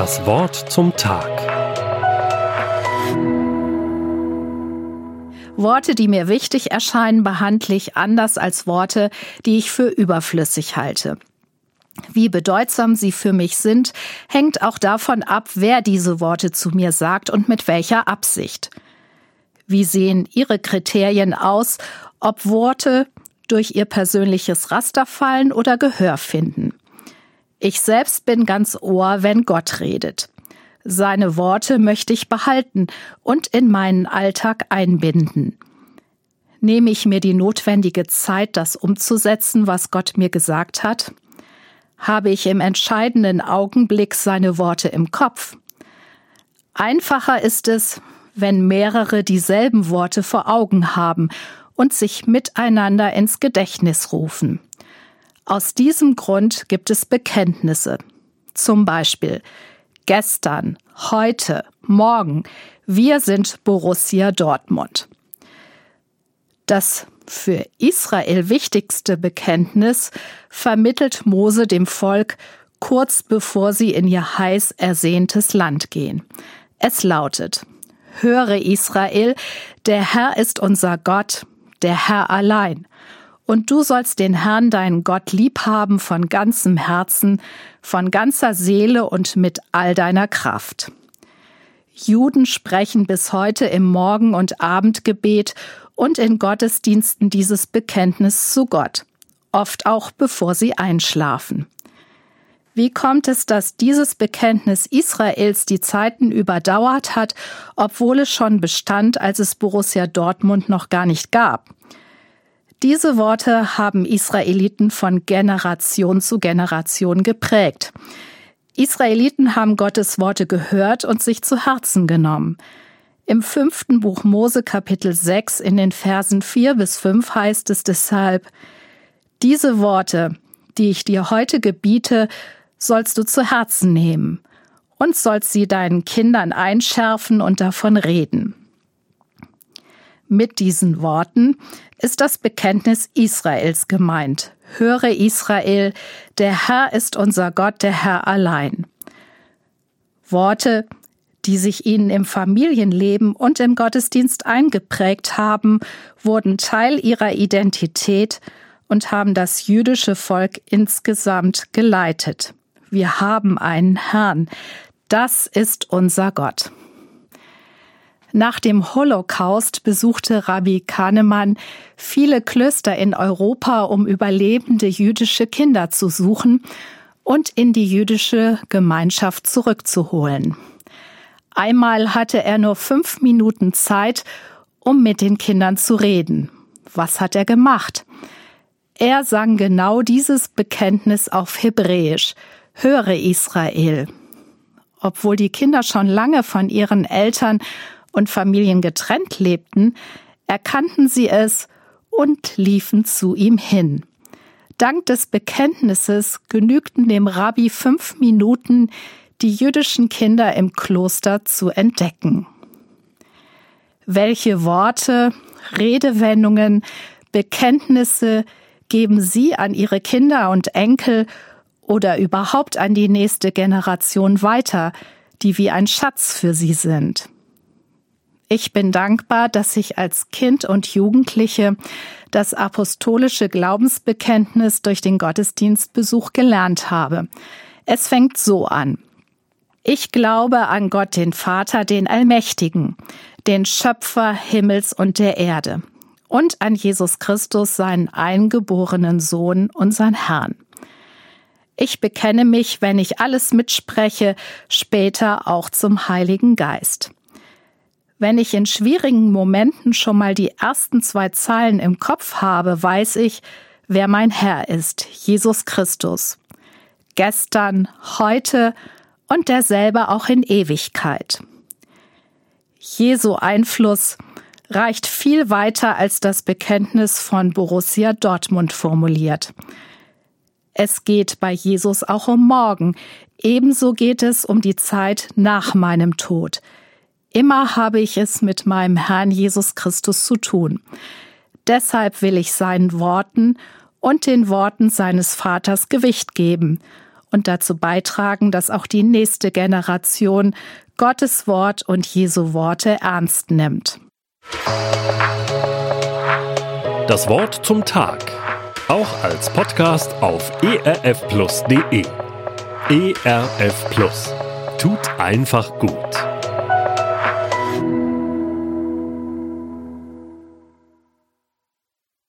Das Wort zum Tag. Worte, die mir wichtig erscheinen, behandle ich anders als Worte, die ich für überflüssig halte. Wie bedeutsam sie für mich sind, hängt auch davon ab, wer diese Worte zu mir sagt und mit welcher Absicht. Wie sehen Ihre Kriterien aus, ob Worte durch Ihr persönliches Raster fallen oder Gehör finden? Ich selbst bin ganz Ohr, wenn Gott redet. Seine Worte möchte ich behalten und in meinen Alltag einbinden. Nehme ich mir die notwendige Zeit, das umzusetzen, was Gott mir gesagt hat? habe ich im entscheidenden Augenblick seine Worte im Kopf. Einfacher ist es, wenn mehrere dieselben Worte vor Augen haben und sich miteinander ins Gedächtnis rufen. Aus diesem Grund gibt es Bekenntnisse. Zum Beispiel gestern, heute, morgen. Wir sind Borussia Dortmund. Das für Israel wichtigste Bekenntnis vermittelt Mose dem Volk kurz bevor sie in ihr heiß ersehntes Land gehen. Es lautet, Höre Israel, der Herr ist unser Gott, der Herr allein. Und du sollst den Herrn, deinen Gott, lieb haben von ganzem Herzen, von ganzer Seele und mit all deiner Kraft. Juden sprechen bis heute im Morgen- und Abendgebet und in Gottesdiensten dieses Bekenntnis zu Gott, oft auch bevor sie einschlafen. Wie kommt es, dass dieses Bekenntnis Israels die Zeiten überdauert hat, obwohl es schon bestand, als es Borussia Dortmund noch gar nicht gab? Diese Worte haben Israeliten von Generation zu Generation geprägt. Israeliten haben Gottes Worte gehört und sich zu Herzen genommen. Im fünften Buch Mose Kapitel 6 in den Versen 4 bis 5 heißt es deshalb, diese Worte, die ich dir heute gebiete, sollst du zu Herzen nehmen und sollst sie deinen Kindern einschärfen und davon reden. Mit diesen Worten ist das Bekenntnis Israels gemeint. Höre Israel, der Herr ist unser Gott, der Herr allein. Worte, die sich ihnen im Familienleben und im Gottesdienst eingeprägt haben, wurden Teil ihrer Identität und haben das jüdische Volk insgesamt geleitet. Wir haben einen Herrn. Das ist unser Gott. Nach dem Holocaust besuchte Rabbi Kahnemann viele Klöster in Europa, um überlebende jüdische Kinder zu suchen und in die jüdische Gemeinschaft zurückzuholen. Einmal hatte er nur fünf Minuten Zeit, um mit den Kindern zu reden. Was hat er gemacht? Er sang genau dieses Bekenntnis auf Hebräisch. Höre Israel. Obwohl die Kinder schon lange von ihren Eltern und Familien getrennt lebten, erkannten sie es und liefen zu ihm hin. Dank des Bekenntnisses genügten dem Rabbi fünf Minuten, die jüdischen Kinder im Kloster zu entdecken. Welche Worte, Redewendungen, Bekenntnisse geben Sie an Ihre Kinder und Enkel oder überhaupt an die nächste Generation weiter, die wie ein Schatz für Sie sind? Ich bin dankbar, dass ich als Kind und Jugendliche das apostolische Glaubensbekenntnis durch den Gottesdienstbesuch gelernt habe. Es fängt so an. Ich glaube an Gott, den Vater, den Allmächtigen, den Schöpfer Himmels und der Erde, und an Jesus Christus, seinen eingeborenen Sohn, unseren Herrn. Ich bekenne mich, wenn ich alles mitspreche, später auch zum Heiligen Geist. Wenn ich in schwierigen Momenten schon mal die ersten zwei Zeilen im Kopf habe, weiß ich, wer mein Herr ist, Jesus Christus. Gestern, heute und derselbe auch in Ewigkeit. Jesu Einfluss reicht viel weiter als das Bekenntnis von Borussia Dortmund formuliert. Es geht bei Jesus auch um morgen, ebenso geht es um die Zeit nach meinem Tod. Immer habe ich es mit meinem Herrn Jesus Christus zu tun. Deshalb will ich seinen Worten und den Worten seines Vaters Gewicht geben und dazu beitragen, dass auch die nächste Generation Gottes Wort und Jesu Worte ernst nimmt. Das Wort zum Tag. Auch als Podcast auf erfplus.de. ERF Plus. Tut einfach gut.